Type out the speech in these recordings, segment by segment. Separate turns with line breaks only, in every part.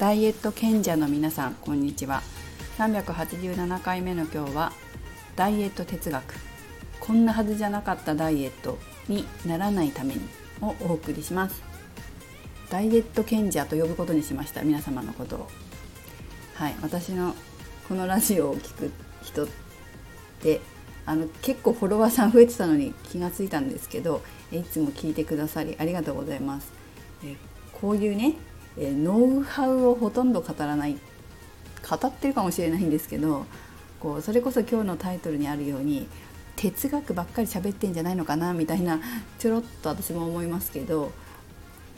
ダイエット賢者の皆さんこんにちは。387回目の今日はダイエット哲学。こんなはずじゃなかったダイエットにならないためにをお送りします。ダイエット賢者と呼ぶことにしました皆様のことを。はい私のこのラジオを聞く人ってあの結構フォロワーさん増えてたのに気がついたんですけどいつも聞いてくださりありがとうございます。えこういうねえノウハウをほとんど語らない語ってるかもしれないんですけどこうそれこそ今日のタイトルにあるように哲学ばっかり喋ってんじゃないのかなみたいなちょろっと私も思いますけど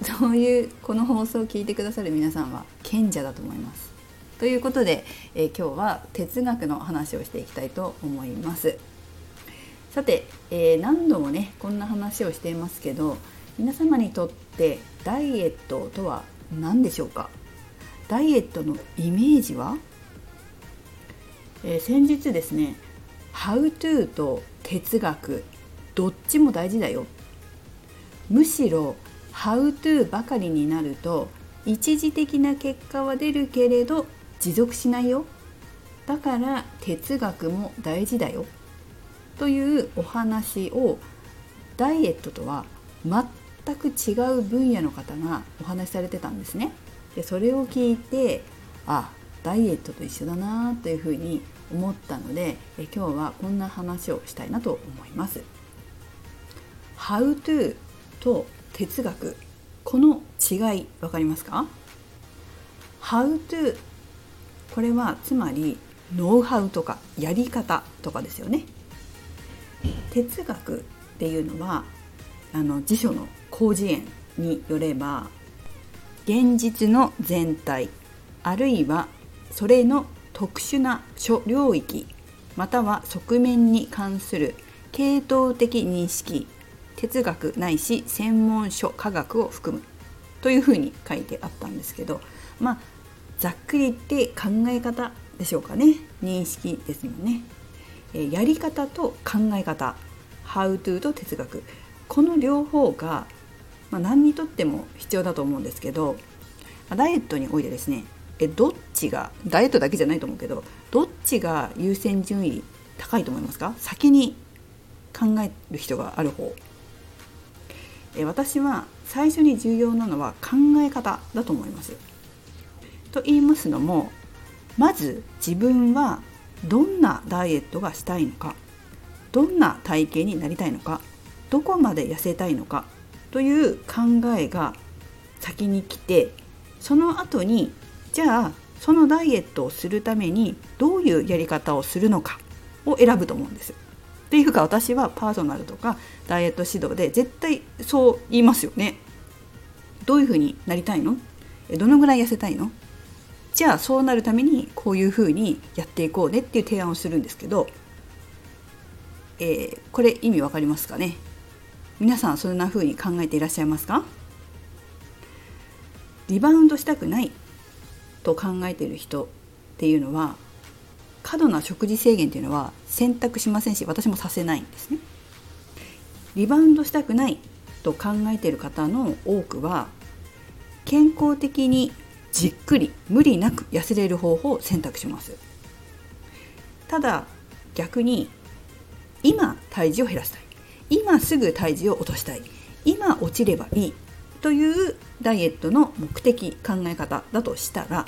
そういうこの放送を聞いてくださる皆さんは賢者だと思います。ということで、え今日は哲学の話をしていきたいと思います。さて、えー、何度もねこんな話をしていますけど皆様にとってダイエットとは何でしょうか？ダイエットのイメージは、えー、先日ですね「How to」と哲学どっちも大事だよ。むしろ「How to」ばかりになると一時的な結果は出るけれど持続しないよ。だから哲学も大事だよ。というお話をダイエットとは全全く違う分野の方がお話しされてたんですね。でそれを聞いてあダイエットと一緒だなというふうに思ったのでえ今日はこんな話をしたいなと思います。How to と哲学この違い分かりますか ?How to これはつまりノウハウとかやり方とかですよね。哲学っていうのはあの辞書の広辞苑によれば現実の全体あるいはそれの特殊な諸領域または側面に関する系統的認識哲学ないし専門書科学を含むというふうに書いてあったんですけどまあざっくり言って考え方でしょうかね認識ですもんね。やり方と考え方 How to と哲学この両方がまあ、何にとっても必要だと思うんですけどダイエットにおいてですねえどっちがダイエットだけじゃないと思うけどどっちが優先順位高いと思いますか？先に考える人がある方え私は最初に重要なのは考え方だと思います。と言いますのもまず自分はどんなダイエットがしたいのかどんな体型になりたいのかどこまで痩せたいのかという考えが先に来てその後にじゃあそのダイエットをするためにどういうやり方をするのかを選ぶと思うんです。っていうか私はパーソナルとかダイエット指導で絶対そう言いますよね。どういうふうになりたいの？どのぐらい痩せたいの？じゃあそうなるためにこういうふうにやっていこうねっていう提案をするんですけど、えー、これ意味わかりますかね？皆さんそんな風に考えていらっしゃいますか？リバウンドしたくないと考えている人っていうのは過度な食事制限っていうのは選択しませんし私もさせないんですね。リバウンドしたくないと考えている方の多くは健康的にじっくり無理なく痩せれる方法を選択します。ただ逆に今体重を減らしたい今すぐ体重を落としたい。今落ちればいいというダイエットの目的考え方だとしたら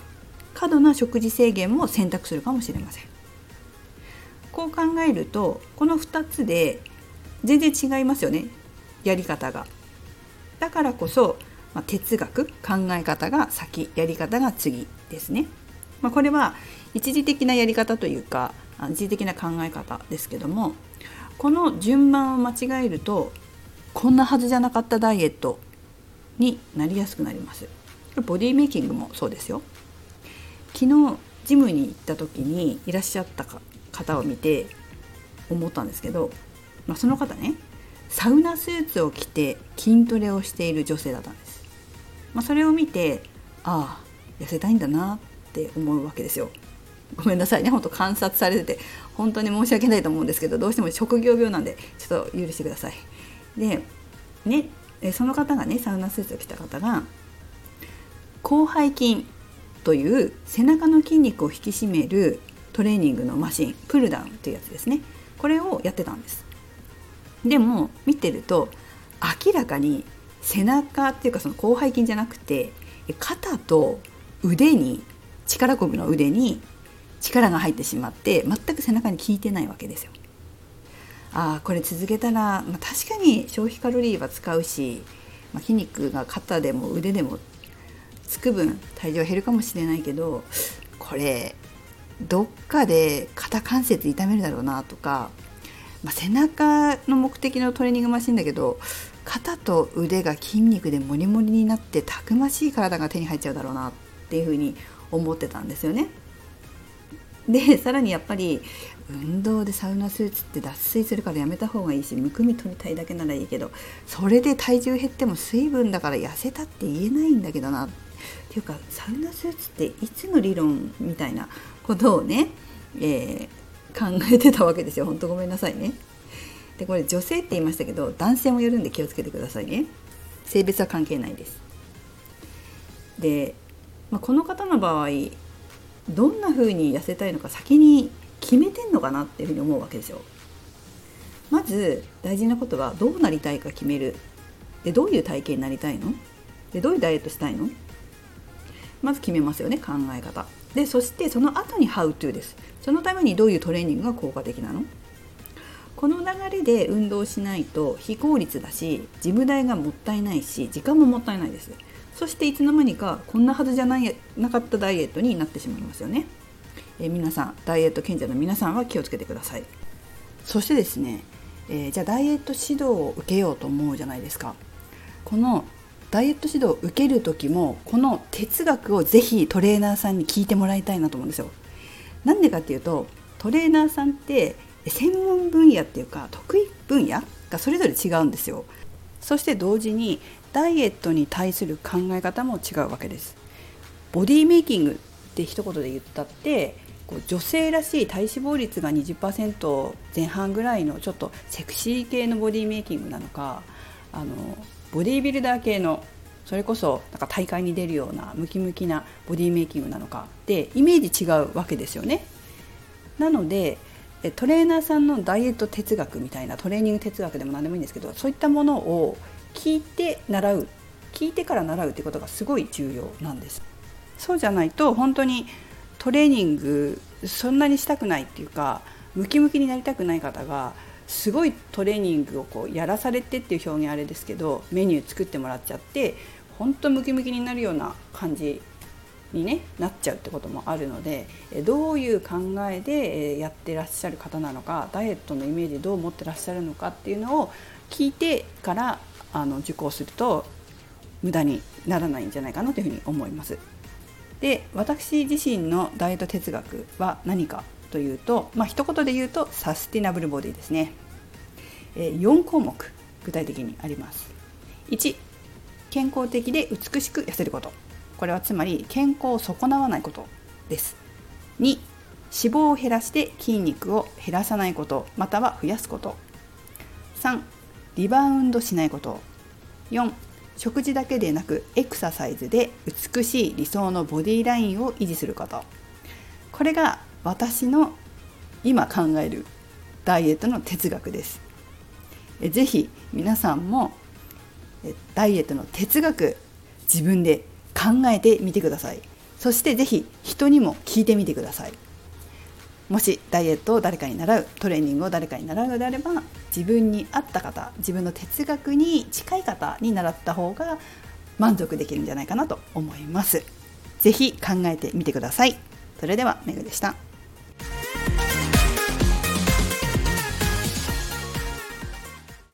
過度な食事制限も選択するかもしれません。こう考えるとこの2つで全然違いますよね。やり方が。だからこそ、まあ、哲学考え方が先やり方が次ですね、まあ、これは一時的なやり方というか一時的な考え方ですけどもこの順番を間違えるとこんなはずじゃなかったダイエットになりやすくなります。ボディメイキングもそうですよ。昨日ジムに行った時にいらっしゃった方を見て思ったんですけど、まあ、その方ねサウナスーツを着て筋トレをしている女性だったんです、まあ、それを見てああ痩せたいんだなって思うわけですよ。ごめんなさいね。本当観察されてて本当に申し訳ないと思うんですけどどうしても職業病なんでちょっと許してください。でねその方がねサウナスーツを着た方が広背筋という背中の筋肉を引き締めるトレーニングのマシンプルダウンというやつですね。これをやってたんです。でも見てると明らかに背中っていうかその広背筋じゃなくて肩と腕に力こぶの腕に力が入ってしまって全く背中に効いてないわけですよ。ああこれ続けたら、まあ、確かに消費カロリーは使うし、まあ、筋肉が肩でも腕でもつく分体重は減るかもしれないけどこれどっかで肩関節痛めるだろうなとか、まあ、背中の目的のトレーニングマシンだけど肩と腕が筋肉でモリモリになってたくましい体が手に入っちゃうだろうなっていうふうに思ってたんですよね。でさらにやっぱり運動でサウナスーツって脱水するからやめた方がいいしむくみ取りたいだけならいいけどそれで体重減っても水分だから痩せたって言えないんだけどな。っていうかサウナスーツっていつの理論みたいなことをね、えー、考えてたわけですよ。本当ごめんなさいね。でこれ女性って言いましたけど男性もやるんで気をつけてくださいね。性別は関係ないです。で、まあ、この方の場合どんな風に痩せたいのか先に決めてんのかなっていうふうに思うわけですよ。まず大事なことはどうなりたいか決める。でどういう体型になりたいの？でどういうダイエットしたいの？まず決めますよね考え方。でそしてその後に How to です。そのためにどういうトレーニングが効果的なの？この流れで運動しないと非効率だし事務代がもったいないし時間ももったいないです。そしていつの間にかこんなはずじゃないなかったダイエットになってしまいますよね、えー、皆さんダイエット賢者の皆さんは気をつけてください。そしてですね、えー、じゃあダイエット指導を受けようと思うじゃないですか。このダイエット指導を受ける時もこの哲学をぜひトレーナーさんに聞いてもらいたいなと思うんですよ。なんでかっていうとトレーナーさんって専門分野っていうか得意分野がそれぞれ違うんですよ。そして同時にダイエットに対する考え方も違うわけですボディメイキングって一言で言ったってこう女性らしい体脂肪率が20%前半ぐらいのちょっとセクシー系のボディメイキングなのかあのボディービルダー系のそれこそなんか大会に出るようなムキムキなボディメイキングなのかでイメージ違うわけですよね。なのでトレーナーさんのダイエット哲学みたいなトレーニング哲学でも何でもいいんですけどそういったものを聞いて習う。聞いてから習うってことがすごい重要なんです。そうじゃないと本当にトレーニングそんなにしたくないっていうかムキムキになりたくない方がすごいトレーニングをこうやらされてっていう表現あれですけどメニュー作ってもらっちゃって本当ムキムキになるような感じに、ね、なっちゃうってこともあるのでどういう考えでやってらっしゃる方なのかダイエットのイメージどう持ってらっしゃるのかっていうのを聞いてからあの受講すると無駄にならないんじゃないかなというふうに思います。で私自身のダイエット哲学は何かというと、まあ一言で言うとサスティナブルボディですね。4項目具体的にあります。1健康的で美しく痩せることこれはつまり健康を損なわないことです2脂肪を減らして筋肉を減らさないことまたは増やすこと3リバウンドしないこと。4食事だけでなくエクササイズで美しい理想のボディラインを維持すること。これが私の今考えるダイエットの哲学です。ぜひ皆さんもダイエットの哲学自分で考えてみてください。そして是非人にも聞いてみてください。もしダイエットを誰かに習うトレーニングを誰かに習うのであれば自分に合った方自分の哲学に近い方に習った方が満足できるんじゃないかなと思います。是非考えてみてください。それではめぐでした。